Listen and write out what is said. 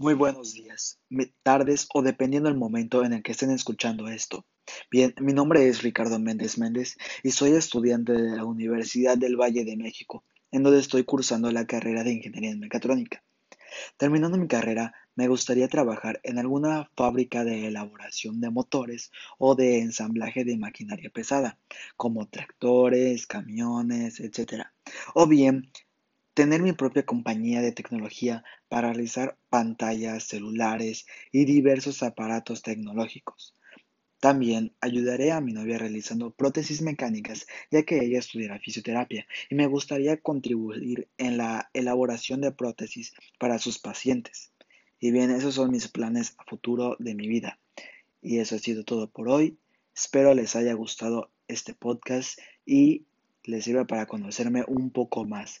Muy buenos días, tardes o dependiendo del momento en el que estén escuchando esto. Bien, mi nombre es Ricardo Méndez Méndez y soy estudiante de la Universidad del Valle de México, en donde estoy cursando la carrera de Ingeniería en Mecatrónica. Terminando mi carrera, me gustaría trabajar en alguna fábrica de elaboración de motores o de ensamblaje de maquinaria pesada, como tractores, camiones, etc. O bien tener mi propia compañía de tecnología para realizar pantallas, celulares y diversos aparatos tecnológicos. También ayudaré a mi novia realizando prótesis mecánicas, ya que ella estudiará fisioterapia y me gustaría contribuir en la elaboración de prótesis para sus pacientes. Y bien, esos son mis planes a futuro de mi vida. Y eso ha sido todo por hoy. Espero les haya gustado este podcast y les sirva para conocerme un poco más.